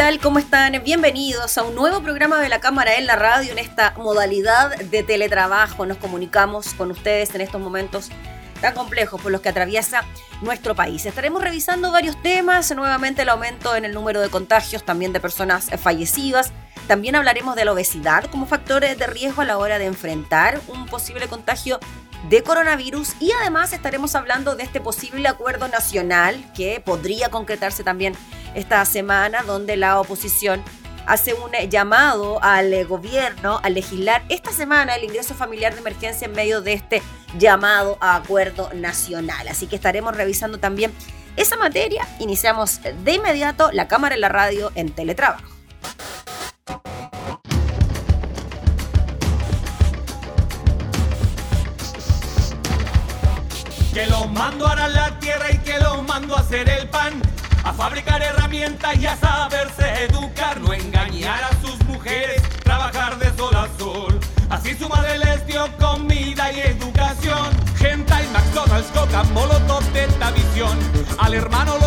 Tal? ¿Cómo están? Bienvenidos a un nuevo programa de la Cámara en la Radio en esta modalidad de teletrabajo. Nos comunicamos con ustedes en estos momentos tan complejos por los que atraviesa nuestro país. Estaremos revisando varios temas, nuevamente el aumento en el número de contagios, también de personas fallecidas. También hablaremos de la obesidad como factor de riesgo a la hora de enfrentar un posible contagio de coronavirus y además estaremos hablando de este posible acuerdo nacional que podría concretarse también esta semana donde la oposición hace un llamado al gobierno a legislar esta semana el ingreso familiar de emergencia en medio de este llamado a acuerdo nacional. Así que estaremos revisando también esa materia. Iniciamos de inmediato la cámara en la radio en teletrabajo. Que los mando a la tierra y que los mando a hacer el pan a fabricar herramientas y a saberse educar, no engañar a sus mujeres, trabajar de sol a sol. Así su madre les dio comida y educación. Gente y McDonald's, Coca, Molotov, visión. Al hermano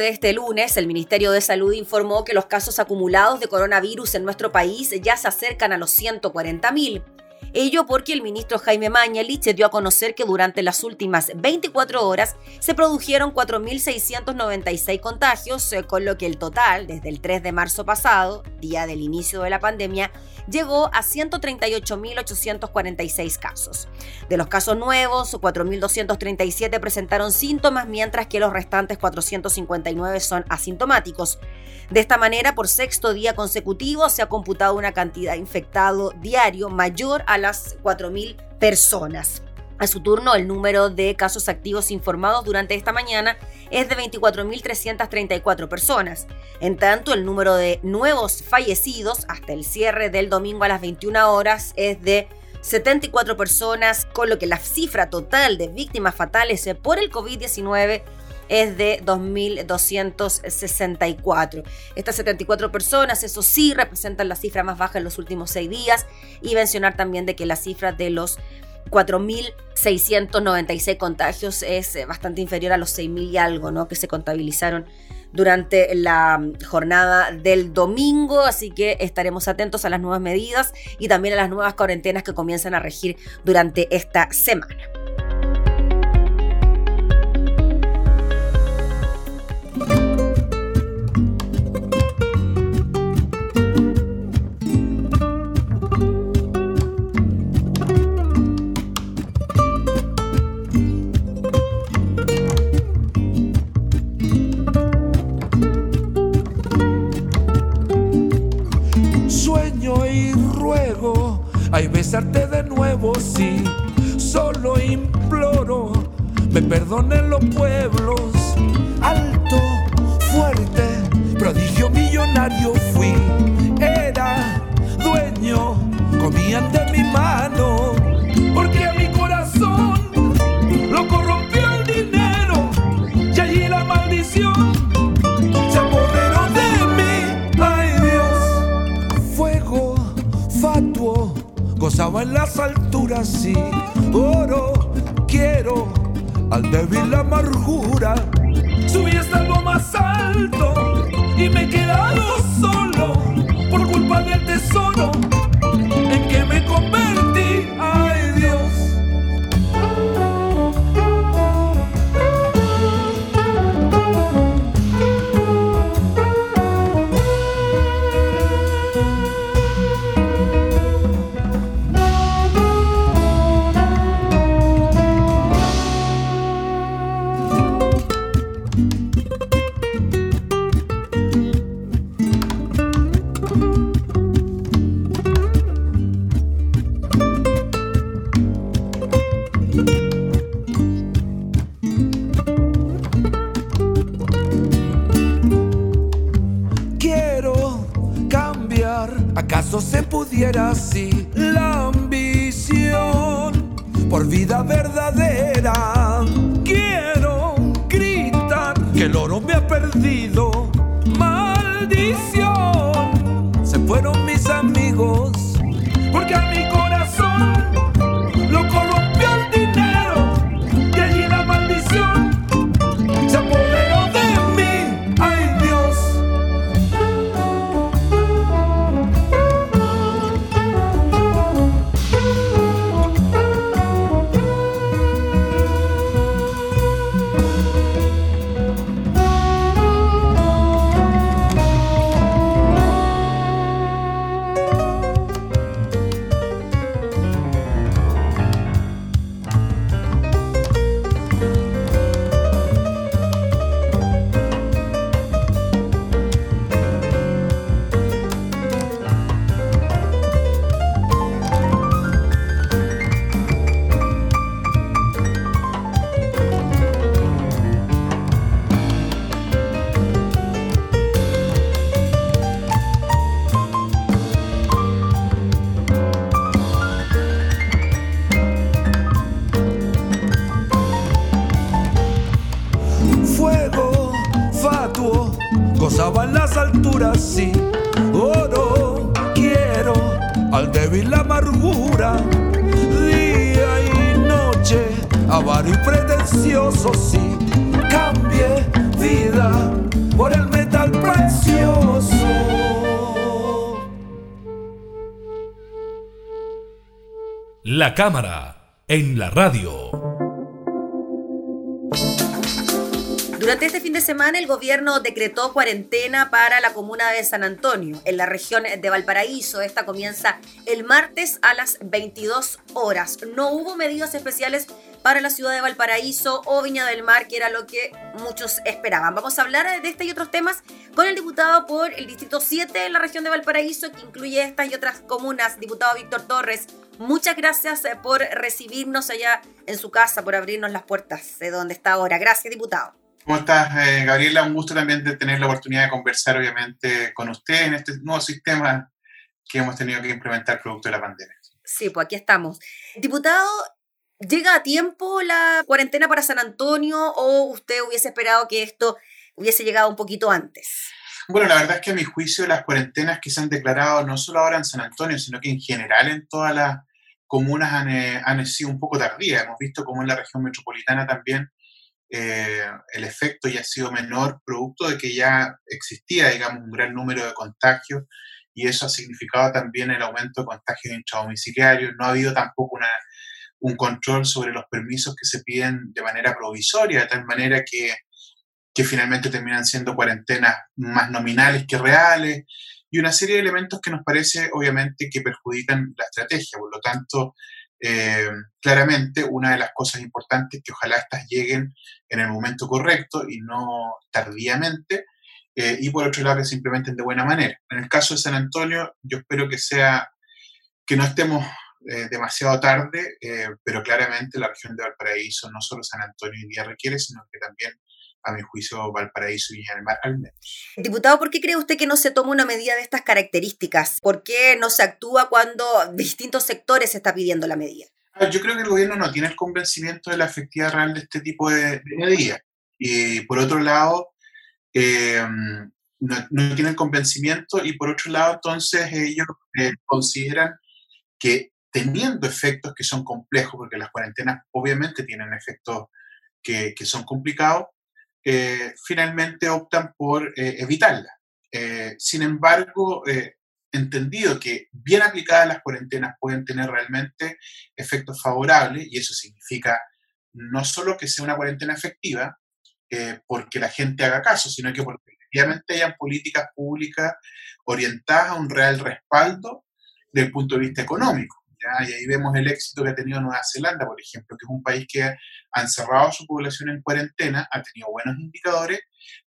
de este lunes, el Ministerio de Salud informó que los casos acumulados de coronavirus en nuestro país ya se acercan a los 140.000. Ello porque el ministro Jaime Mañalich dio a conocer que durante las últimas 24 horas se produjeron 4.696 contagios, eh, con lo que el total, desde el 3 de marzo pasado, día del inicio de la pandemia, llegó a 138.846 casos. De los casos nuevos, 4.237 presentaron síntomas, mientras que los restantes 459 son asintomáticos. De esta manera, por sexto día consecutivo, se ha computado una cantidad infectado diario mayor a las 4.000 personas. A su turno, el número de casos activos informados durante esta mañana es de 24.334 personas. En tanto, el número de nuevos fallecidos hasta el cierre del domingo a las 21 horas es de 74 personas, con lo que la cifra total de víctimas fatales por el COVID-19 es de 2.264. Estas 74 personas, eso sí, representan la cifra más baja en los últimos seis días y mencionar también de que la cifra de los 4.696 contagios es eh, bastante inferior a los 6.000 y algo ¿no? que se contabilizaron durante la jornada del domingo, así que estaremos atentos a las nuevas medidas y también a las nuevas cuarentenas que comienzan a regir durante esta semana. De nuevo, sí. Solo imploro, me perdonen los pueblos. Alto, fuerte, prodigio millonario fui. Era dueño, comían de mi mano. En las alturas, sí. Oro, quiero al débil amargura. Subí hasta lo más alto y me he quedado solo por culpa del tesoro La cámara en la radio. Durante este fin de semana el gobierno decretó cuarentena para la comuna de San Antonio, en la región de Valparaíso. Esta comienza el martes a las 22 horas. No hubo medidas especiales para la ciudad de Valparaíso o Viña del Mar, que era lo que muchos esperaban. Vamos a hablar de este y otros temas con el diputado por el Distrito 7 en la región de Valparaíso, que incluye estas y otras comunas. Diputado Víctor Torres, muchas gracias eh, por recibirnos allá en su casa, por abrirnos las puertas de donde está ahora. Gracias, diputado. ¿Cómo estás, eh, Gabriela? Un gusto también de tener la oportunidad de conversar, obviamente, con usted en este nuevo sistema que hemos tenido que implementar producto de la pandemia. Sí, pues aquí estamos. Diputado, ¿llega a tiempo la cuarentena para San Antonio o usted hubiese esperado que esto hubiese llegado un poquito antes? Bueno, la verdad es que a mi juicio las cuarentenas que se han declarado no solo ahora en San Antonio, sino que en general en todas las comunas han, eh, han sido un poco tardías. Hemos visto como en la región metropolitana también eh, el efecto ya ha sido menor, producto de que ya existía, digamos, un gran número de contagios y eso ha significado también el aumento de contagios intradomiciliarios. No ha habido tampoco una, un control sobre los permisos que se piden de manera provisoria, de tal manera que, que finalmente terminan siendo cuarentenas más nominales que reales y una serie de elementos que nos parece obviamente que perjudican la estrategia. Por lo tanto, eh, claramente una de las cosas importantes es que ojalá estas lleguen en el momento correcto y no tardíamente, eh, y por otro lado que se implementen de buena manera. En el caso de San Antonio, yo espero que sea, que no estemos eh, demasiado tarde, pero claramente la región de Valparaíso, no solo San Antonio hoy día requiere, sino que también a mi juicio, Valparaíso y Viña del Mar al menos. Diputado, ¿por qué cree usted que no se toma una medida de estas características? ¿Por qué no se actúa cuando distintos sectores se está pidiendo la medida? Ah, yo creo que el gobierno no tiene el convencimiento de la efectividad real de este tipo de, medidas. Y por otro lado, eh, no, no, tienen convencimiento y por otro lado, entonces ellos eh, consideran que teniendo efectos que son complejos, porque las cuarentenas obviamente tienen efectos que, que son complicados, eh, finalmente optan por eh, evitarla. Eh, sin embargo, entendido que bien aplicadas las cuarentenas pueden tener realmente efectos favorables, y eso significa no solo que sea una cuarentena efectiva, porque la gente haga caso, sino que porque efectivamente hayan políticas públicas orientadas a un real respaldo desde el punto de vista económico. Y ahí vemos el éxito que ha tenido Nueva Zelanda, por ejemplo, que es un país que ha encerrado su población en cuarentena, ha tenido buenos indicadores,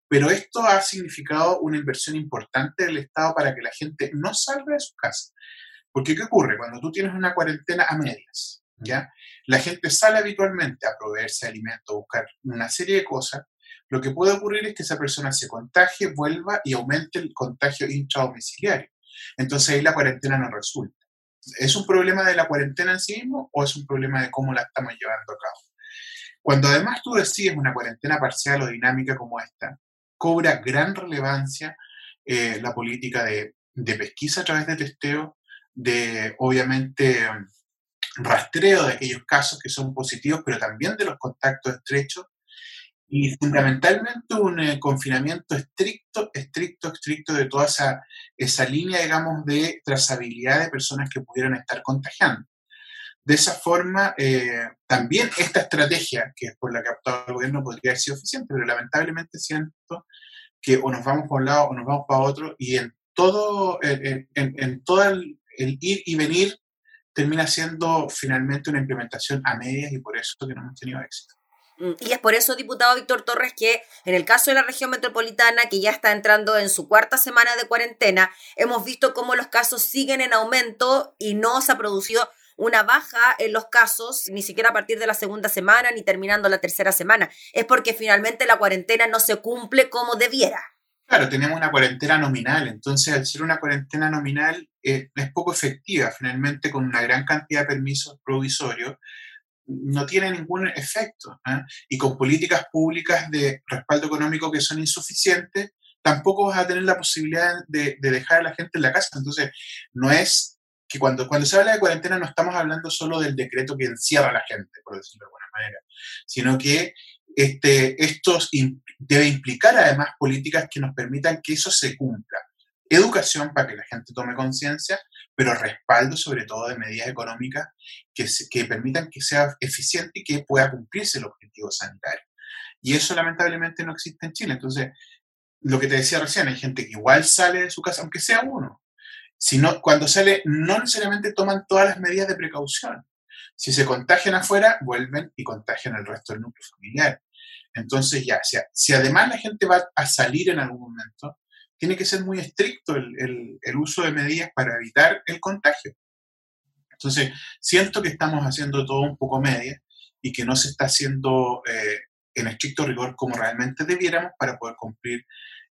pero esto ha significado una inversión importante del Estado para que la gente no salga de su casa. Porque ¿qué ocurre? Cuando tú tienes una cuarentena a medias, ¿ya? La gente sale habitualmente a proveerse de alimentos, a buscar una serie de cosas. Lo que puede ocurrir es que esa persona se contagie, vuelva y aumente el contagio intradomiciliario. Entonces ahí la cuarentena no resulta. ¿Es un problema de la cuarentena en sí mismo o es un problema de cómo la estamos llevando a cabo? Cuando además tú decides una cuarentena parcial o dinámica como esta, cobra gran relevancia eh, la política de, de, pesquisa a través de testeo, de obviamente rastreo de aquellos casos que son positivos, pero también de los contactos estrechos y fundamentalmente un eh, confinamiento estricto, estricto, estricto de toda esa, esa línea, digamos, de trazabilidad de personas que pudieran estar contagiando. De esa forma, eh, también esta estrategia, que es por la que ha optado el gobierno, podría haber sido eficiente, pero lamentablemente siento que o nos vamos por un lado o nos vamos para otro, y en todo, en, en, todo el ir y venir termina siendo finalmente una implementación a medias y por eso que no hemos tenido éxito. Mm, y es por eso, diputado Víctor Torres, que en el caso de la región metropolitana, que ya está entrando en su cuarta semana de cuarentena, hemos visto cómo los casos siguen en aumento y no se ha producido una baja en los casos, ni siquiera a partir de la segunda semana ni terminando la tercera semana. Es porque finalmente la cuarentena no se cumple como debiera. Claro, tenemos una cuarentena nominal, entonces al ser una cuarentena nominal eh, es poco efectiva, finalmente con una gran cantidad de permisos provisorios no tiene ningún efecto. ¿eh? Y con políticas públicas de respaldo económico que son insuficientes, tampoco vas a tener la posibilidad de, dejar a la gente en la casa. Entonces, no es que cuando, cuando se habla de cuarentena no estamos hablando solo del decreto que encierra a la gente, por decirlo de alguna manera, sino que este, esto debe implicar además políticas que nos permitan que eso se cumpla. Educación para que la gente tome conciencia, pero respaldo sobre todo de medidas económicas que, que permitan que sea eficiente y que pueda cumplirse el objetivo sanitario. Y eso lamentablemente no existe en Chile. Entonces, lo que te decía recién, hay gente que igual sale de su casa, aunque sea uno. Sino, cuando sale, no necesariamente toman todas las medidas de precaución. Si se contagian afuera, vuelven y contagian al resto del núcleo familiar. Entonces ya, si, si además la gente va a salir en algún momento, tiene que ser muy estricto el, uso de medidas para evitar el contagio. Entonces, siento que estamos haciendo todo un poco media y que no se está haciendo eh, en estricto rigor como realmente debiéramos para poder cumplir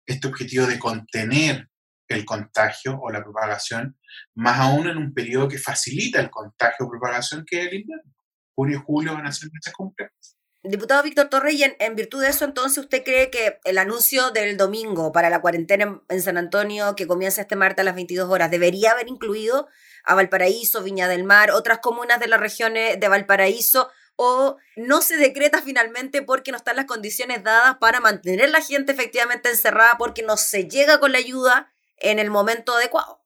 este objetivo de contener el contagio o la propagación, más aún en un periodo que facilita el contagio o propagación que es el invierno. Junio y julio van a ser meses complejos. Diputado Víctor Torrey, en, virtud de eso, entonces, ¿usted cree que el anuncio del domingo para la cuarentena en, San Antonio, que comienza este martes a las 22 horas, debería haber incluido a Valparaíso, Viña del Mar, otras comunas de las regiones de Valparaíso, o no se decreta finalmente porque no están las condiciones dadas para mantener la gente efectivamente encerrada, porque no se llega con la ayuda en el momento adecuado?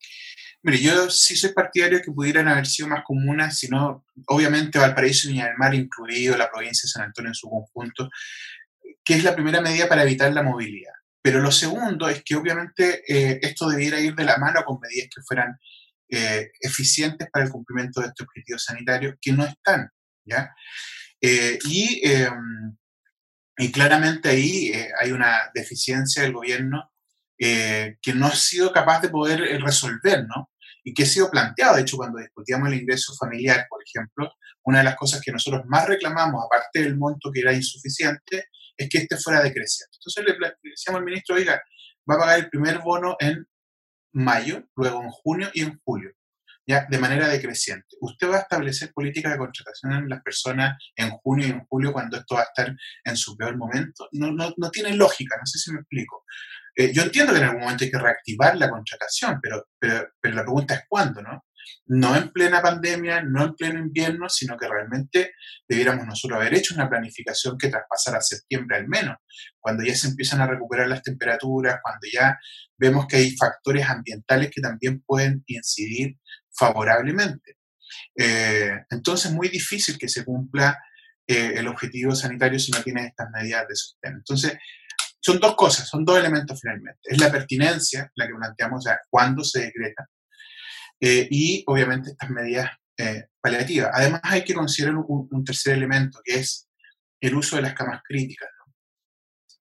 Mire, yo sí soy partidario que pudieran haber sido más comunas, sino obviamente Valparaíso y Viña del Mar, incluido la provincia de San Antonio en su conjunto, que es la primera medida para evitar la movilidad. Pero lo segundo es que obviamente eh, esto debiera ir de la mano con medidas que fueran eh, eficientes para el cumplimiento de este objetivo sanitario, que no están. ¿ya? Eh, y, em, y, claramente ahí hay una deficiencia del gobierno que no ha sido capaz de poder resolver, ¿no? Y que ha sido planteado, de hecho, cuando discutíamos el ingreso familiar, por ejemplo, una de las cosas que nosotros más reclamamos, aparte del monto que era insuficiente, es que este fuera decreciente. Entonces le decíamos al ministro, oiga, va a pagar el primer bono en mayo, luego en junio y en julio ya de manera decreciente. Usted va a establecer políticas de contratación en las personas en junio y en julio cuando esto va a estar en su peor momento. No, no, no tiene lógica, no sé si me explico. Eh, yo entiendo que en algún momento hay que reactivar la contratación, pero, pero, la pregunta es cuándo, ¿no? no en plena pandemia, no en pleno invierno, sino que realmente debiéramos nosotros haber hecho una planificación que traspasara septiembre al menos, cuando ya se empiezan a recuperar las temperaturas, cuando ya vemos que hay factores ambientales que también pueden incidir favorablemente. Eh, entonces es muy difícil que se cumpla eh, el objetivo sanitario si no tiene estas medidas de sostén. Entonces, son dos cosas, son dos elementos finalmente. Es la pertinencia, la que planteamos, o sea, cuándo se decreta, eh, y obviamente estas medidas eh, paliativas. Además hay que considerar un, tercer elemento, que es el uso de las camas críticas.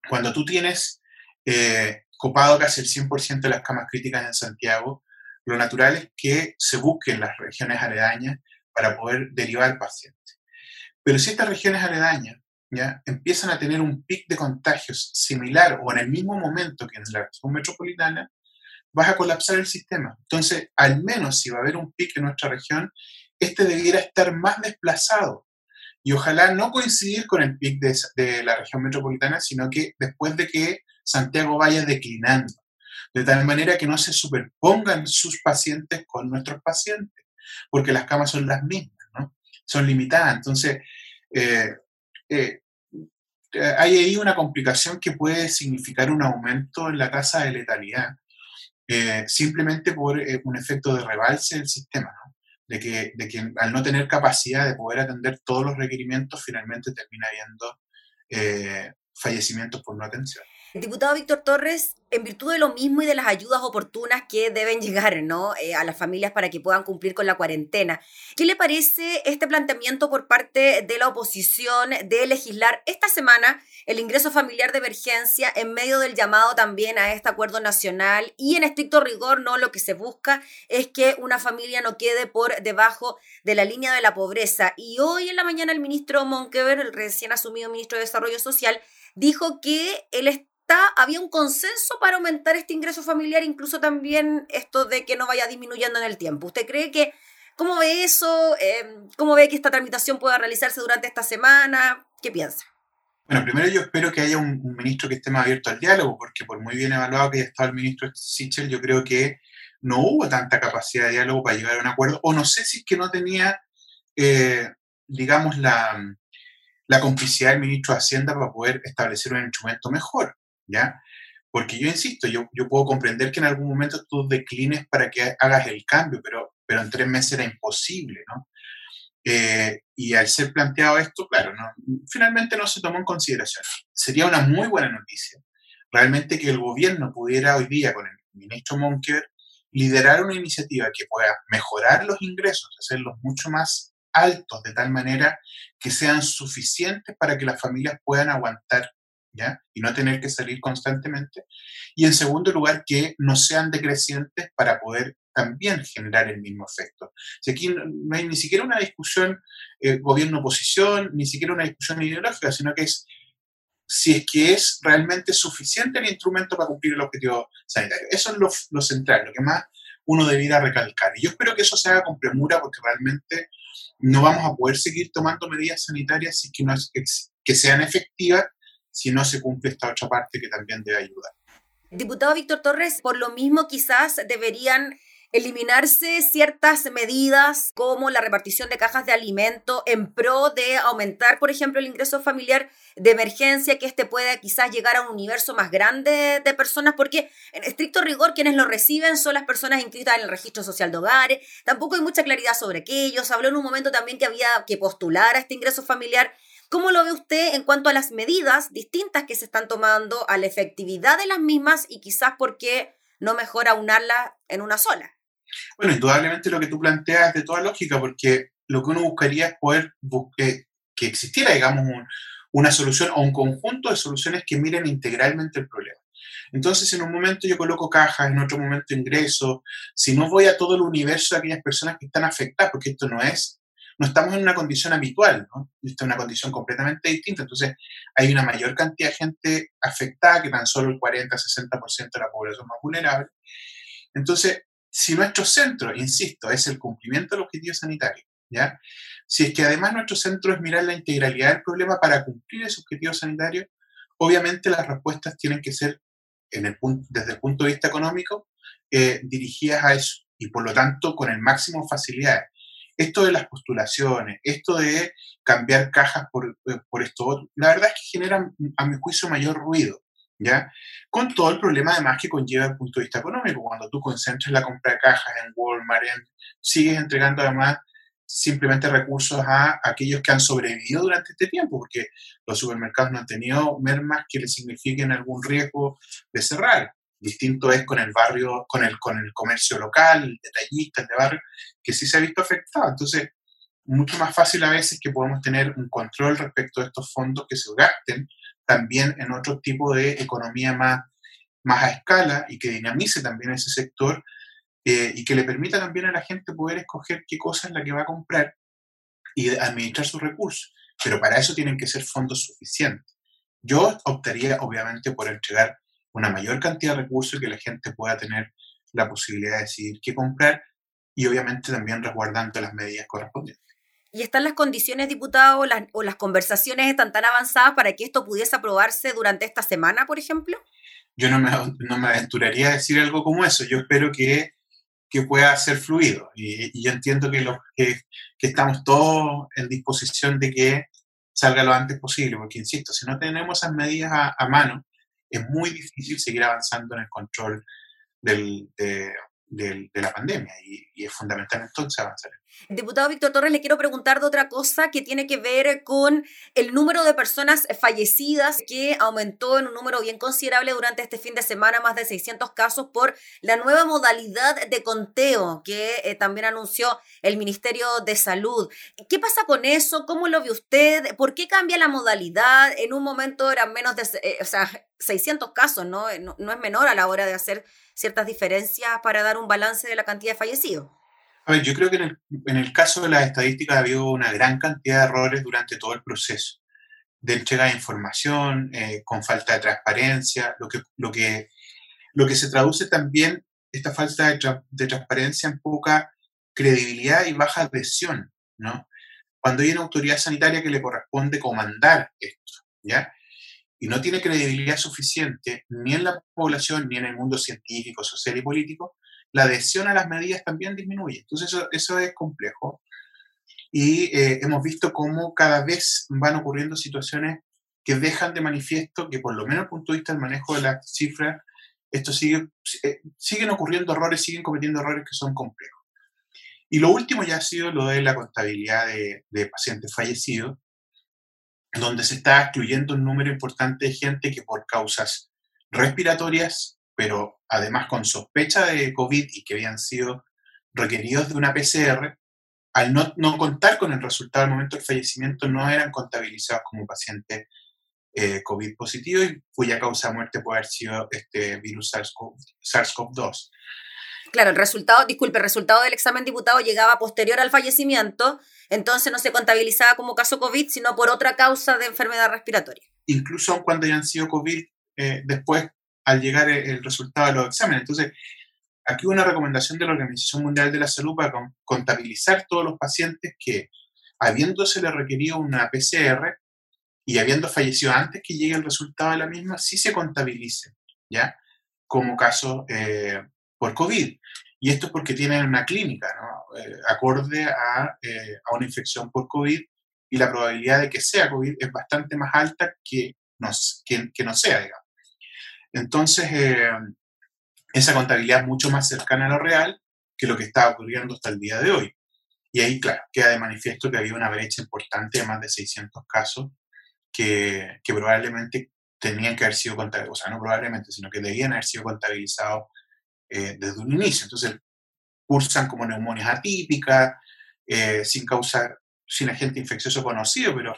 Cuando tú tienes eh, copado casi el 100% de las camas críticas en Santiago, lo natural es que se busquen las regiones aledañas para poder derivar pacientes. Pero si estas regiones aledañas ¿ya? empiezan a tener un pic de contagios similar o en el mismo momento que en la región metropolitana, vas a colapsar el sistema. Entonces, al menos si va a haber un pic en nuestra región, este debiera estar más desplazado. Y ojalá no coincidir con el pic de, de la región metropolitana, sino que después de que Santiago vaya declinando, de tal manera que no se superpongan sus pacientes con nuestros pacientes, porque las camas son las mismas, ¿no? Son limitadas. Entonces, eh, eh, hay ahí una complicación que puede significar un aumento en la tasa de letalidad eh, simplemente por eh, un efecto de rebalse del sistema, de, que, de que al no tener capacidad de poder atender todos los requerimientos, finalmente termina habiendo eh, fallecimientos por no atención. Diputado Víctor Torres, en virtud de lo mismo y de las ayudas oportunas que deben llegar ¿no? Eh, a las familias para que puedan cumplir con la cuarentena, ¿qué le parece este planteamiento por parte de la oposición de legislar esta semana el ingreso familiar de emergencia en medio del llamado también a este acuerdo nacional? Y en estricto rigor, ¿no? lo que se busca es que una familia no quede por debajo de la línea de la pobreza. Y hoy en la mañana el ministro Monkever, el recién asumido ministro de Desarrollo Social, dijo que el había un consenso para aumentar este ingreso familiar, incluso también esto de que no vaya disminuyendo en el tiempo. ¿Usted cree que, cómo ve eso? Em, ¿Cómo ve que esta tramitación pueda realizarse durante esta semana? ¿Qué piensa? Bueno, primero yo espero que haya un, ministro que esté más abierto al diálogo, porque por muy bien evaluado que haya estado el ministro Sichel, yo creo que no hubo tanta capacidad de diálogo para llegar a un acuerdo, o no sé si es que no tenía, eh, digamos, la, la complicidad del ministro de Hacienda para poder establecer un instrumento mejor, ¿ya? Porque yo insisto, yo, yo puedo comprender que en algún momento tú declines para que hagas el cambio, pero, pero en tres meses era imposible, ¿no? Eh, y al ser planteado esto, claro, no, finalmente no se tomó en consideración. Sería una muy buena noticia realmente que el gobierno pudiera hoy día con el ministro Monker liderar una iniciativa que pueda mejorar los ingresos, hacerlos mucho más altos de tal manera que sean suficientes para que las familias puedan aguantar ¿ya? y no tener que salir constantemente. Y en segundo lugar, que no sean decrecientes para poder también generar el mismo efecto. Aquí no hay ni siquiera una discusión eh, gobierno-oposición, ni siquiera una discusión ideológica, sino que es si es que es realmente suficiente el instrumento para cumplir el objetivo sanitario. Eso es lo, lo central, lo que más uno debiera recalcar. Y yo espero que eso se haga con premura porque realmente no vamos a poder seguir tomando medidas sanitarias si que, no que sean efectivas si no se cumple esta otra parte que también debe ayudar. Diputado Víctor Torres, por lo mismo quizás deberían eliminarse ciertas medidas como la repartición de cajas de alimento en pro de aumentar, por ejemplo, el ingreso familiar de emergencia, que este pueda quizás llegar a un universo más grande de personas, porque en estricto rigor quienes lo reciben son las personas inscritas en el registro social de hogares, tampoco hay mucha claridad sobre aquello, se habló en un momento también que había que postular a este ingreso familiar. ¿Cómo lo ve usted en cuanto a las medidas distintas que se están tomando, a la efectividad de las mismas y quizás por qué no mejora unarlas en una sola? Bueno, indudablemente lo que tú planteas es de toda lógica, porque lo que uno buscaría es poder eh, que existiera, digamos, una solución o un conjunto de soluciones que miren integralmente el problema. Entonces, en un momento yo coloco cajas, en otro momento ingreso, si no voy a todo el universo de aquellas personas que están afectadas, porque esto no es, no estamos en una condición habitual, ¿no? Esta es una condición completamente distinta. Entonces, hay una mayor cantidad de gente afectada que tan solo el 40-60% de la población más vulnerable. Entonces, si nuestro centro, insisto, es el cumplimiento del objetivo sanitario, ¿ya? Si es que además nuestro centro es mirar la integralidad del problema para cumplir ese objetivo sanitario, obviamente las respuestas tienen que ser, desde el punto de vista económico, eh, dirigidas a eso y por lo tanto con el máximo facilidad. Esto de las postulaciones, esto de cambiar cajas por, eh, por esto, la verdad es que generan, a mi juicio, mayor ruido. ¿ya? Con todo el problema además que conlleva el punto de vista económico. Cuando tú concentras la compra de cajas en Walmart, sigues entregando además simplemente recursos a aquellos que han sobrevivido durante este tiempo, porque los supermercados no han tenido mermas que les signifiquen algún riesgo de cerrar. Distinto es con el barrio, con el, con el comercio local, el detallista, el de barrio, que sí se ha visto afectado. Entonces, mucho más fácil a veces que podemos tener un control respecto a estos fondos que se gasten también en otro tipo de economía más, más a escala y que dinamice también ese sector eh, y que le permita también a la gente poder escoger qué cosa es la que va a comprar y administrar sus recursos. Pero para eso tienen que ser fondos suficientes. Yo optaría obviamente por entregar una mayor cantidad de recursos y que la gente pueda tener la posibilidad de decidir qué comprar y obviamente también resguardando las medidas correspondientes. ¿Y están las condiciones, diputado, o las conversaciones están tan avanzadas para que esto pudiese aprobarse durante esta semana, por ejemplo? Yo no me, no me aventuraría a decir algo como eso. Yo espero que, que pueda ser fluido. Y, yo entiendo que, los, que, que, estamos todos en disposición de que salga lo antes posible, porque, insisto, si no tenemos esas medidas a, a mano, es muy difícil seguir avanzando en el control del, de, de, la pandemia y, y, es fundamental entonces avanzar. Diputado Víctor Torres, le quiero preguntar de otra cosa que tiene que ver con el número de personas fallecidas que aumentó en un número bien considerable durante este fin de semana, más de 600 casos por la nueva modalidad de conteo que eh, también anunció el Ministerio de Salud. ¿Qué pasa con eso? ¿Cómo lo ve usted? ¿Por qué cambia la modalidad? En un momento eran menos de, eh, o sea, 600 casos, ¿no? ¿no? No es menor a la hora de hacer ciertas diferencias para dar un balance de la cantidad de fallecidos. A ver, yo creo que en el, en el caso de las estadísticas ha habido una gran cantidad de errores durante todo el proceso de entrega de información, eh, con falta de transparencia, lo que, lo, que, lo que se traduce también, esta falta de, tra de transparencia en poca credibilidad y baja adhesión, ¿no? Cuando hay una autoridad sanitaria que le corresponde comandar esto, ¿ya? y no tiene credibilidad suficiente ni en la población ni en el mundo científico, social y político, la adhesión a las medidas también disminuye. Entonces eso, eso es complejo. y eh, hemos visto cómo cada vez van ocurriendo situaciones que dejan de manifiesto que por lo menos desde el punto de vista del manejo de las cifras, esto sigue, eh, siguen ocurriendo errores, siguen cometiendo errores que son complejos. Y lo último ya ha sido lo de la contabilidad de, de pacientes fallecidos, donde se está excluyendo un número importante de gente que por causas respiratorias, pero además con sospecha de COVID y que habían sido requeridos de una PCR, al no, no contar con el resultado al momento del fallecimiento, no eran contabilizados como pacientes eh, COVID positivo y cuya causa de muerte puede haber sido este virus SARS-CoV-2. Claro, el resultado, disculpe, el resultado del examen diputado llegaba posterior al fallecimiento, entonces no se contabilizaba como caso COVID, sino por otra causa de enfermedad respiratoria. Incluso cuando hayan sido COVID, eh, después, al llegar el, resultado de los exámenes. Entonces, aquí una recomendación de la Organización Mundial de la Salud para contabilizar todos los pacientes que, habiéndose le requerido una PCR y habiendo fallecido antes que llegue el resultado de la misma, sí se contabilice, ¿ya? Como caso eh, por COVID. Y esto es porque tienen una clínica, ¿no? Eh, acorde a, eh, a, una infección por COVID y la probabilidad de que sea COVID es bastante más alta que que, que no sea, digamos. Entonces, esa contabilidad es mucho más cercana a lo real que lo que está ocurriendo hasta el día de hoy. Y ahí, claro, queda de manifiesto que había una brecha importante de más de 600 casos que, que probablemente tenían que haber sido contabilizados, o sea, no probablemente, sino que debían haber sido contabilizados eh, desde un inicio. Entonces, cursan como neumonias atípicas, eh, sin causar, sin agente infeccioso conocido, pero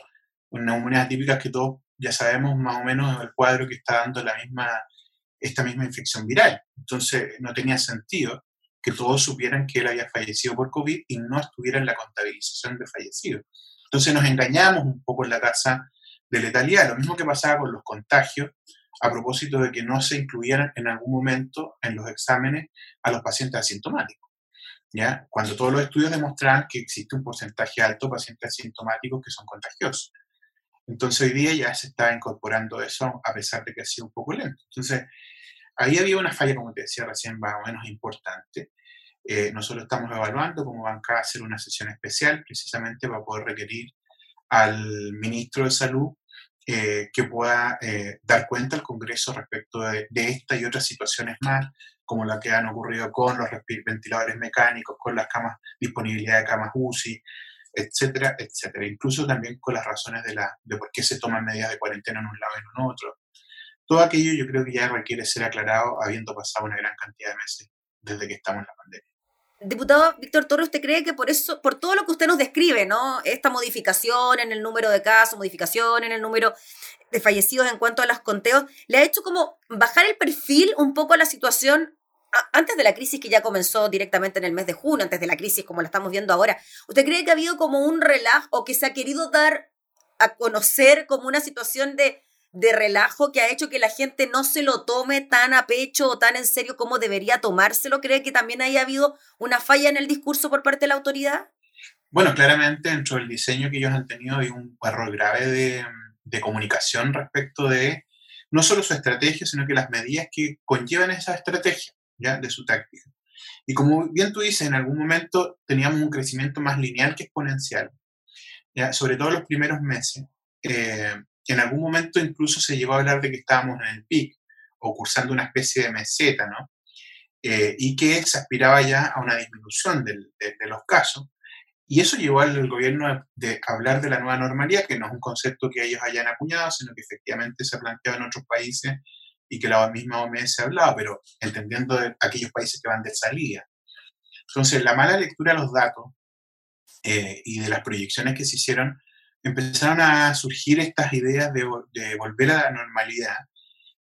neumonías atípicas que todos ya sabemos más o menos el cuadro que está dando la misma, esta misma infección viral. Entonces, no tenía sentido que todos supieran que él había fallecido por COVID y no estuviera en la contabilización de fallecidos. Entonces nos engañamos un poco en la casa de letalidad, lo mismo que pasaba con los contagios, a propósito de que no se incluyeran en algún momento en los exámenes a los pacientes asintomáticos. ¿ya? Cuando todos los estudios demostraban que existe un porcentaje alto de pacientes asintomáticos que son contagiosos. Entonces hoy día ya se está incorporando eso a pesar de que ha sido un poco lento. Entonces, ahí había una falla, como te decía recién, más o menos importante. Eh, nosotros estamos evaluando cómo van a hacer una sesión especial precisamente para poder requerir al ministro de Salud eh, que pueda eh, dar cuenta al Congreso respecto de, esta y otras situaciones más, como la que han ocurrido con los ventiladores mecánicos, con las camas, disponibilidad de camas UCI, etcétera, etcétera. Incluso también con las razones de, la, de por qué se toman medidas de cuarentena en un lado y en otro. Todo aquello yo creo que ya requiere ser aclarado habiendo pasado una gran cantidad de meses desde que estamos en la pandemia. Diputado Víctor Torres, ¿usted cree que por eso, por todo lo que usted nos describe, ¿no? Esta modificación en el número de casos, modificación en el número de fallecidos en cuanto a los conteos, le ha hecho como bajar el perfil un poco a la situación antes de la crisis que ya comenzó directamente en el mes de junio, antes de la crisis como la estamos viendo ahora, ¿usted cree que ha habido como un relajo o que se ha querido dar a conocer como una situación de, de relajo que ha hecho que la gente no se lo tome tan a pecho o tan en serio como debería tomárselo? ¿Cree que también haya habido una falla en el discurso por parte de la autoridad? Bueno, claramente dentro del diseño que ellos han tenido hay un error grave de, de comunicación respecto de no solo su estrategia, sino que las medidas que conllevan esa estrategia. ¿Ya? de su táctica. Y como bien tú dices, en algún momento teníamos un crecimiento más lineal que exponencial, ¿ya? sobre todo los primeros meses. Eh, en algún momento incluso se llegó a hablar de que estábamos en el pic o cursando una especie de meseta, ¿no? Eh, y que se aspiraba ya a una disminución de, los casos. Y eso llevó al gobierno de hablar de la nueva normalidad, que no es un concepto que ellos hayan acuñado, sino que efectivamente se ha planteado en otros países y que la misma OMS ha hablado, pero entendiendo aquellos países que van de salida. Entonces, la mala lectura de los datos eh, y de las proyecciones que se hicieron, empezaron a surgir estas ideas de, de volver a la normalidad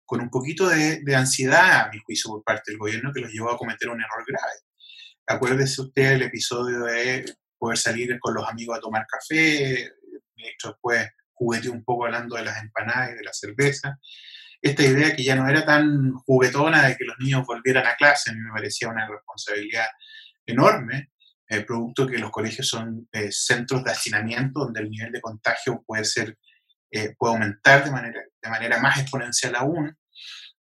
con un poquito de, de, ansiedad, a mi juicio, por parte del gobierno, que los llevó a cometer un error grave. Acuérdese usted el episodio de poder salir con los amigos a tomar café, de hecho después juguete un poco hablando de las empanadas y de la cerveza, esta idea que ya no era tan juguetona de que los niños volvieran a clase, a mí me parecía una responsabilidad enorme, eh, producto que los colegios son eh, centros de hacinamiento donde el nivel de contagio puede ser, eh, puede aumentar de manera, de manera más exponencial aún.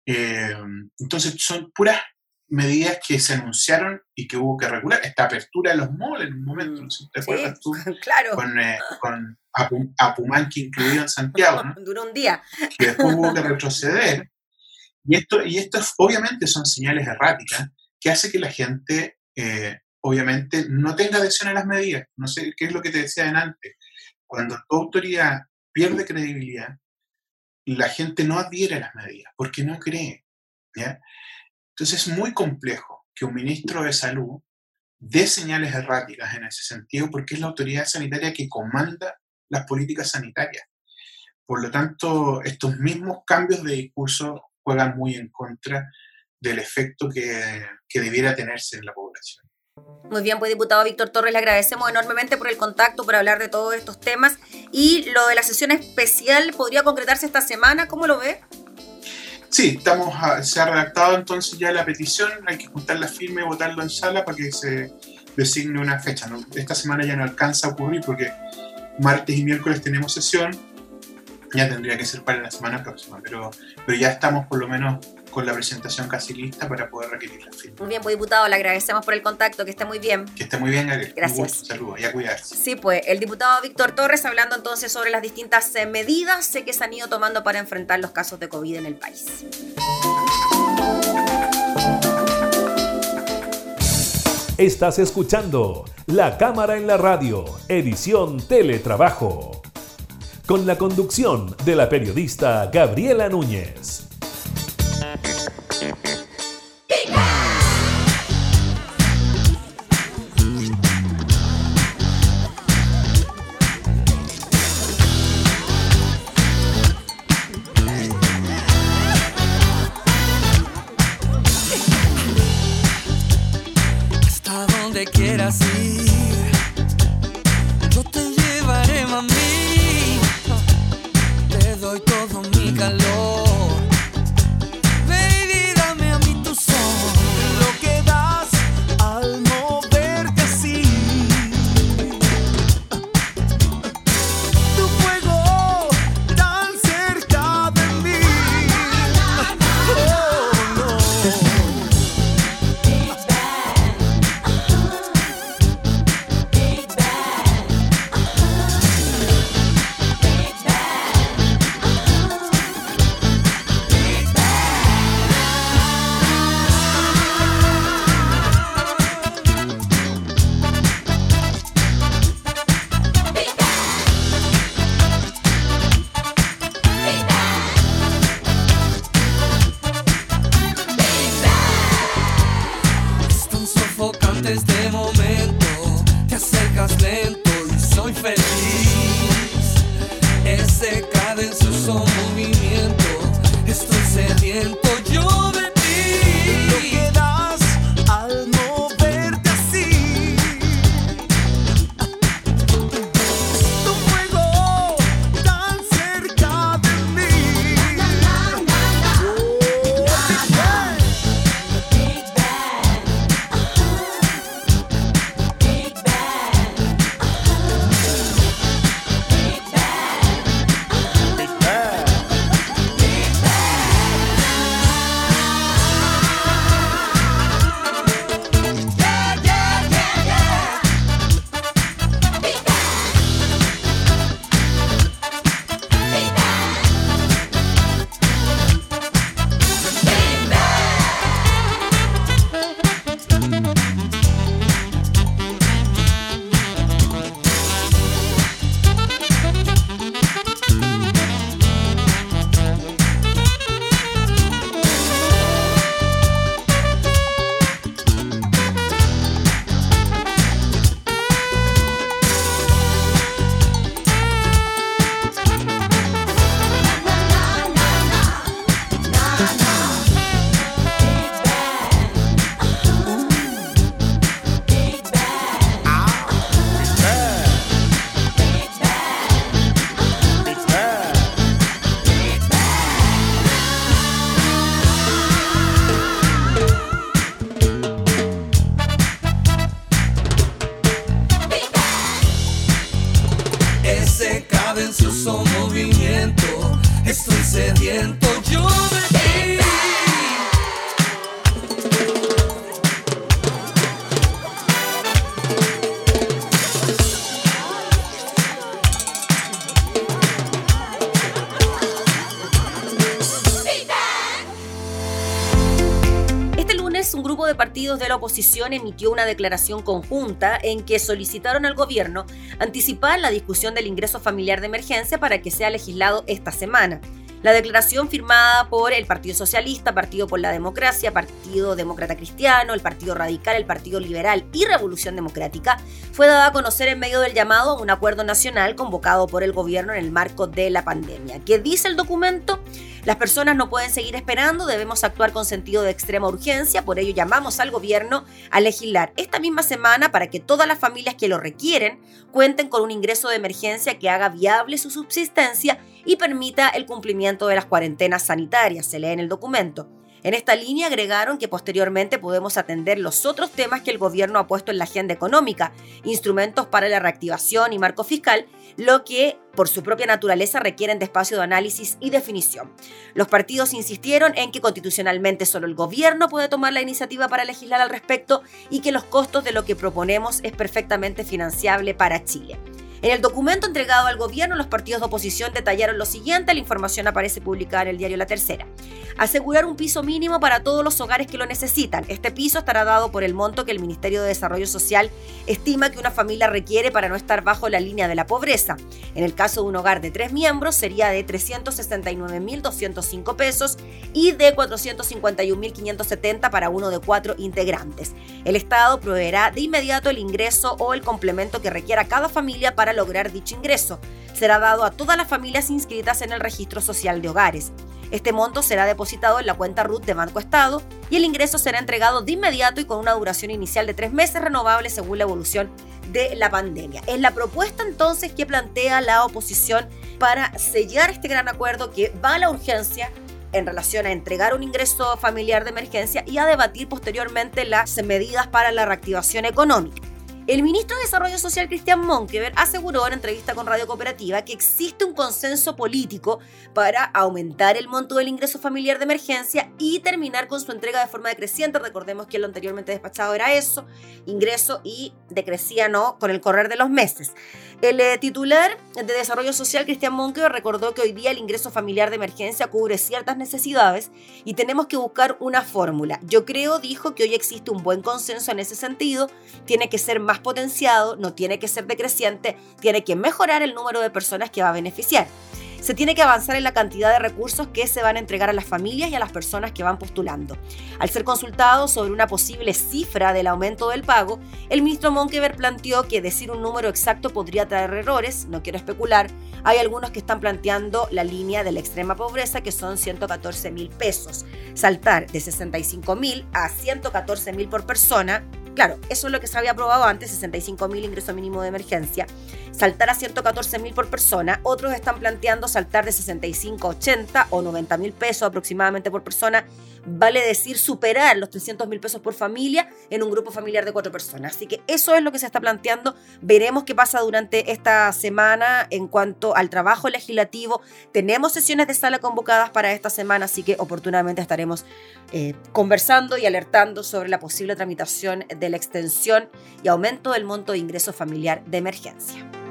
entonces son puras medidas que se anunciaron y que hubo que regular. Esta apertura de los malls en un momento, no sé si te acuerdas tú, claro. con, eh, con Apumanque incluido en Santiago, ¿no? Duró un día. que después hubo que retroceder. Y esto, y esto obviamente son señales erráticas que hace que la gente, eh, obviamente, no tenga adhesión a las medidas. No sé qué es lo que te decía antes. Cuando tu autoridad pierde credibilidad, la gente no adhiere a las medidas porque no cree. ¿ya? Entonces es muy complejo que un ministro de salud dé señales erráticas en ese sentido porque es la autoridad sanitaria que comanda las políticas sanitarias. Por lo tanto, estos mismos cambios de discurso juegan muy en contra del efecto que, que debiera tenerse en la población. Muy bien, pues diputado Víctor Torres, le agradecemos enormemente por el contacto, por hablar de todos estos temas. Y lo de la sesión especial podría concretarse esta semana, ¿cómo lo ve? Sí, estamos se ha redactado entonces ya la petición, hay que juntar la firma y votarlo en sala para que se designe una fecha. Esta semana ya no alcanza a ocurrir porque martes y miércoles tenemos sesión, ya tendría que ser para la semana próxima, pero, pero ya estamos por lo menos con la presentación casi lista para poder requerir la firma. Muy bien, pues diputado, le agradecemos por el contacto, que esté muy bien. Que esté muy bien, Gabriel. Gracias. Saludos y a cuidarse. Sí, pues el diputado Víctor Torres hablando entonces sobre las distintas eh, medidas que se han ido tomando para enfrentar los casos de COVID en el país. Estás escuchando La Cámara en la Radio, edición Teletrabajo, con la conducción de la periodista Gabriela Núñez. De la oposición emitió una declaración conjunta en que solicitaron al gobierno anticipar la discusión del ingreso familiar de emergencia para que sea legislado esta semana. La declaración firmada por el Partido Socialista, Partido por la Democracia, Partido Demócrata Cristiano, el Partido Radical, el Partido Liberal y Revolución Democrática fue dada a conocer en medio del llamado a un acuerdo nacional convocado por el gobierno en el marco de la pandemia. ¿Qué dice el documento? Las personas no pueden seguir esperando, debemos actuar con sentido de extrema urgencia, por ello llamamos al gobierno a legislar esta misma semana para que todas las familias que lo requieren cuenten con un ingreso de emergencia que haga viable su subsistencia y permita el cumplimiento de las cuarentenas sanitarias, se lee en el documento. En esta línea agregaron que posteriormente podemos atender los otros temas que el gobierno ha puesto en la agenda económica, instrumentos para la reactivación y marco fiscal, lo que por su propia naturaleza requieren de espacio de análisis y definición. Los partidos insistieron en que constitucionalmente solo el gobierno puede tomar la iniciativa para legislar al respecto y que los costos de lo que proponemos es perfectamente financiable para Chile. En el documento entregado al gobierno, los partidos de oposición detallaron lo siguiente, la información aparece publicada en el diario La Tercera. Asegurar un piso mínimo para todos los hogares que lo necesitan. Este piso estará dado por el monto que el Ministerio de Desarrollo Social estima que una familia requiere para no estar bajo la línea de la pobreza. En el caso de un hogar de tres miembros sería de 369.205 pesos y de 451.570 para uno de cuatro integrantes. El Estado proveerá de inmediato el ingreso o el complemento que requiera cada familia para lograr dicho ingreso. Será dado a todas las familias inscritas en el registro social de hogares. Este monto será depositado en la cuenta RUT de Banco Estado y el ingreso será entregado de inmediato y con una duración inicial de tres meses renovable según la evolución de la pandemia. Es la propuesta entonces que plantea la oposición para sellar este gran acuerdo que va a la urgencia en relación a entregar un ingreso familiar de emergencia y a debatir posteriormente las medidas para la reactivación económica. El ministro de Desarrollo Social, Cristian Monkever, aseguró en entrevista con Radio Cooperativa que existe un consenso político para aumentar el monto del ingreso familiar de emergencia y terminar con su entrega de forma decreciente. Recordemos que lo anteriormente despachado era eso, ingreso y decrecía no con el correr de los meses. El eh, titular de Desarrollo Social, Cristian Monkever, recordó que hoy día el ingreso familiar de emergencia cubre ciertas necesidades y tenemos que buscar una fórmula. Yo creo, dijo, que hoy existe un buen consenso en ese sentido, tiene que ser más potenciado, no tiene que ser decreciente, tiene que mejorar el número de personas que va a beneficiar. Se tiene que avanzar en la cantidad de recursos que se van a entregar a las familias y a las personas que van postulando. Al ser consultado sobre una posible cifra del aumento del pago, el ministro Monkever planteó que decir un número exacto podría traer errores, no quiero especular. Hay algunos que están planteando la línea de la extrema pobreza, que son 114 mil pesos. Saltar de 65 mil a 114 mil por persona Claro, eso es lo que se había aprobado antes, 65 mil ingreso mínimo de emergencia. Saltar a 114 mil por persona. Otros están planteando saltar de 65 a 80 o 90 mil pesos aproximadamente por persona vale decir superar los 300 mil pesos por familia en un grupo familiar de cuatro personas. Así que eso es lo que se está planteando. Veremos qué pasa durante esta semana en cuanto al trabajo legislativo. Tenemos sesiones de sala convocadas para esta semana, así que oportunamente estaremos eh, conversando y alertando sobre la posible tramitación de la extensión y aumento del monto de ingreso familiar de emergencia.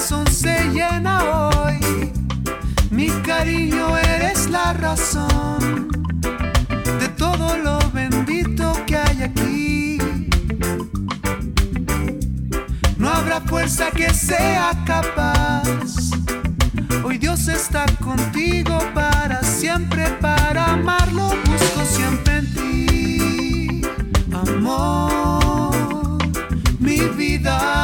corazón se llena hoy. Mi cariño eres la razón de todo lo bendito que hay aquí. No habrá fuerza que sea capaz. Hoy Dios está contigo para siempre, para amarlo busco siempre en ti. Amor, mi vida.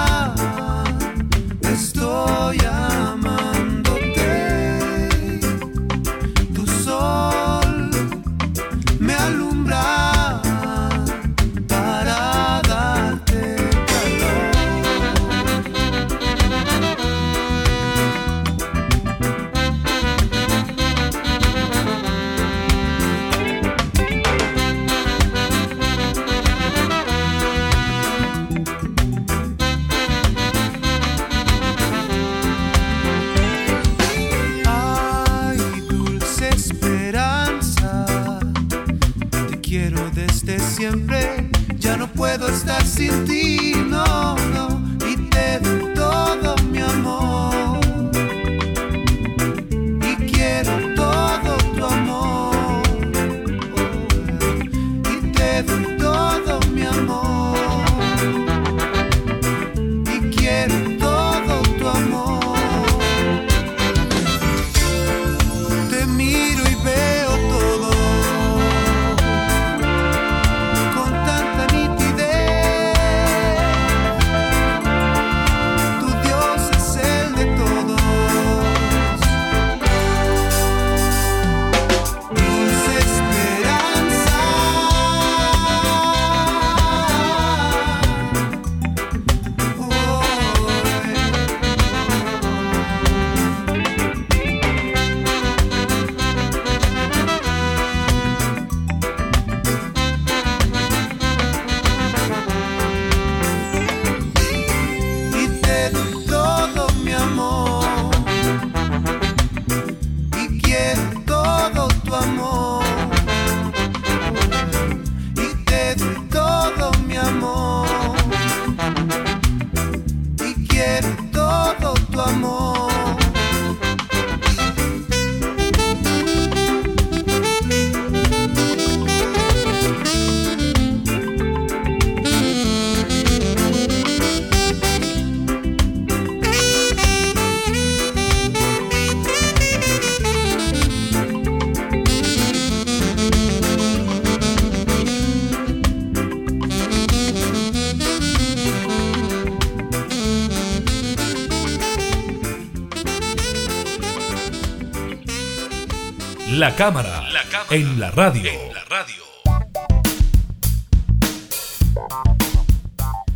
La cámara, en la radio.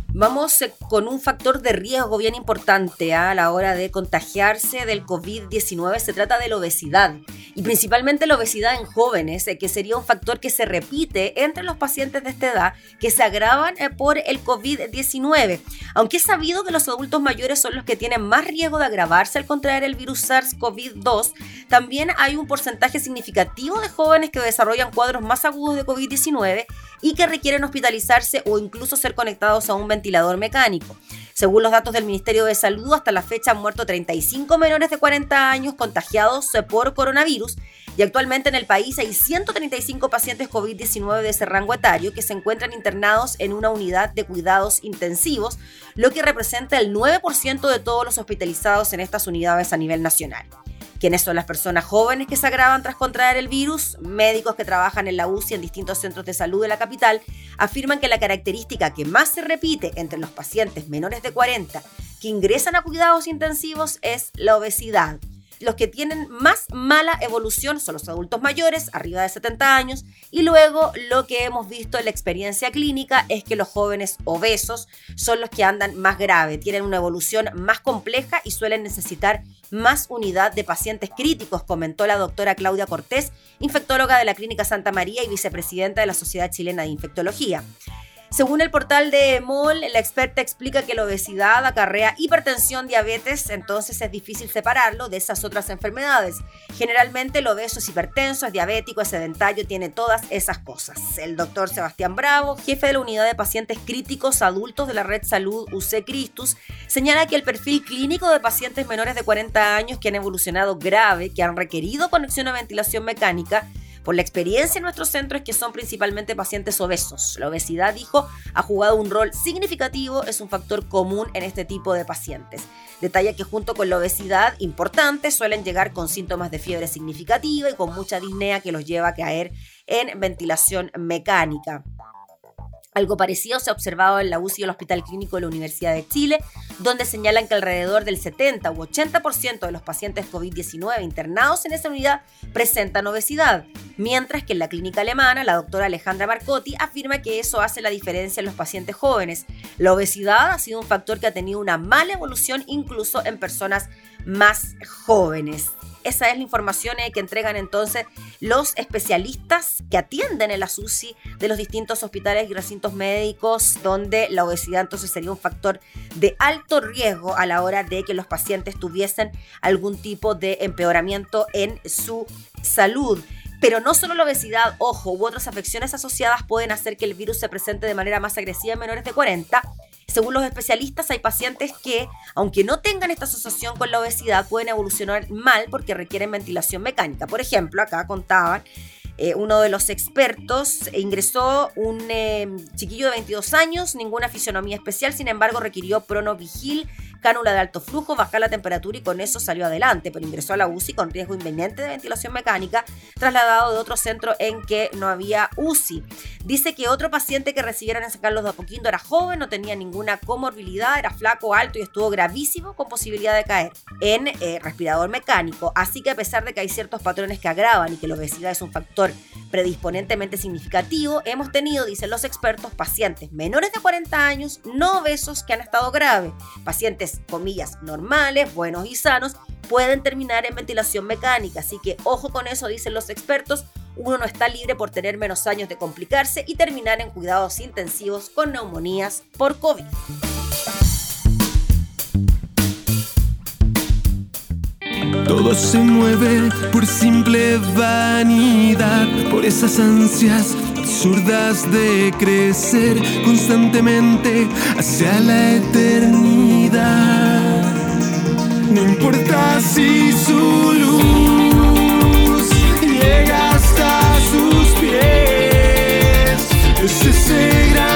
Vamos eh, con un factor de riesgo bien importante ¿ah? a la hora de contagiarse del COVID-19. Se trata de la obesidad y principalmente la obesidad en jóvenes, eh, que sería un factor que se repite entre los pacientes de esta edad que se agravan eh, por el COVID-19. Aunque es sabido que los adultos mayores son los que tienen más riesgo de agravarse al contraer el virus SARS-CoV-2, también hay un porcentaje significativo de jóvenes que desarrollan cuadros más agudos de COVID-19 y que requieren hospitalizarse o incluso ser conectados a un ventilador mecánico. Según los datos del Ministerio de Salud, hasta la fecha han muerto 35 menores de 40 años contagiados eh, por coronavirus y actualmente en el país hay 135 pacientes COVID-19 de ese rango etario que se encuentran internados en una unidad de cuidados intensivos, lo que representa el 9% de todos los hospitalizados en estas unidades a nivel nacional. ¿Quiénes son las personas jóvenes que se agravan tras contraer el virus? Médicos que trabajan en la UCI en distintos centros de salud de la capital afirman que la característica que más se repite entre los pacientes menores de 40 que ingresan a cuidados intensivos es la obesidad. Los que tienen más mala evolución son los adultos mayores, arriba de 70 años, y luego lo que hemos visto en la experiencia clínica es que los jóvenes obesos son los que andan más grave, tienen una evolución más compleja y suelen necesitar más unidad de pacientes críticos, comentó la doctora Claudia Cortés, infectóloga de la Clínica Santa María y vicepresidenta de la Sociedad Chilena de Infectología. Según el portal de MOL, la experta explica que la obesidad acarrea hipertensión, diabetes, entonces es difícil separarlo de esas otras enfermedades. Generalmente el obeso es hipertenso, es diabético, es sedentario, tiene todas esas cosas. El doctor Sebastián Bravo, jefe de la unidad de pacientes críticos adultos de la red salud UC Cristus, señala que el perfil clínico de pacientes menores de 40 años que han evolucionado grave, que han requerido conexión a ventilación mecánica, por la experiencia en nuestro centro es que son principalmente pacientes obesos. La obesidad, dijo, ha jugado un rol significativo, es un factor común en este tipo de pacientes. Detalla que junto con la obesidad importante suelen llegar con síntomas de fiebre significativa y con mucha disnea que los lleva a caer en ventilación mecánica. Algo parecido se ha observado en la UCI y el Hospital Clínico de la Universidad de Chile, donde señalan que alrededor del 70 u 80% de los pacientes COVID-19 internados en esa unidad presentan obesidad, mientras que en la clínica alemana la doctora Alejandra Marcotti afirma que eso hace la diferencia en los pacientes jóvenes. La obesidad ha sido un factor que ha tenido una mala evolución incluso en personas más jóvenes. Esa es la información que entregan entonces los especialistas que atienden en la SUSI de los distintos hospitales y recintos médicos, donde la obesidad entonces sería un factor de alto riesgo a la hora de que los pacientes tuviesen algún tipo de empeoramiento en su salud. Pero no solo la obesidad, ojo, u otras afecciones asociadas pueden hacer que el virus se presente de manera más agresiva en menores de 40. Según los especialistas, hay pacientes que, aunque no tengan esta asociación con la obesidad, pueden evolucionar mal porque requieren ventilación mecánica. Por ejemplo, acá contaban eh, uno de los expertos ingresó un eh, chiquillo de 22 años, ninguna fisionomía especial, sin embargo requirió pronovigil cánula de alto flujo, bajar la temperatura y con eso salió adelante, pero ingresó a la UCI con riesgo inminente de ventilación mecánica, trasladado de otro centro en que no había UCI. Dice que otro paciente que recibieron en San Carlos de Apoquindo era joven, no tenía ninguna comorbilidad, era flaco, alto y estuvo gravísimo con posibilidad de caer en eh, respirador mecánico. Así que a pesar de que hay ciertos patrones que agravan y que la obesidad es un factor predisponentemente significativo, hemos tenido, dicen los expertos, pacientes menores de 40 años no obesos que han estado graves, pacientes comillas, normales, buenos y sanos, pueden terminar en ventilación mecánica. Así que ojo con eso, dicen los expertos. Uno no está libre por tener menos años de complicarse y terminar en cuidados intensivos con neumonías por COVID. Todo se mueve por simple vanidad, por esas ansias absurdas de crecer constantemente hacia la eternidad. No importa si su luz llega hasta sus pies, es ese gran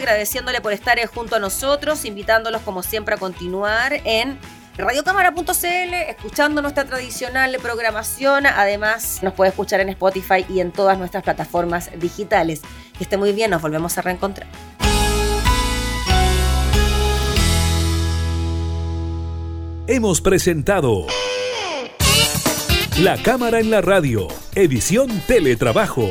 agradeciéndole por estar eh, junto a nosotros, invitándolos como siempre a continuar en radiocámara.cl, escuchando nuestra tradicional programación. Además, nos puede escuchar en Spotify y en todas nuestras plataformas digitales. Que esté muy bien, nos volvemos a reencontrar. Hemos presentado La Cámara en la Radio, edición Teletrabajo.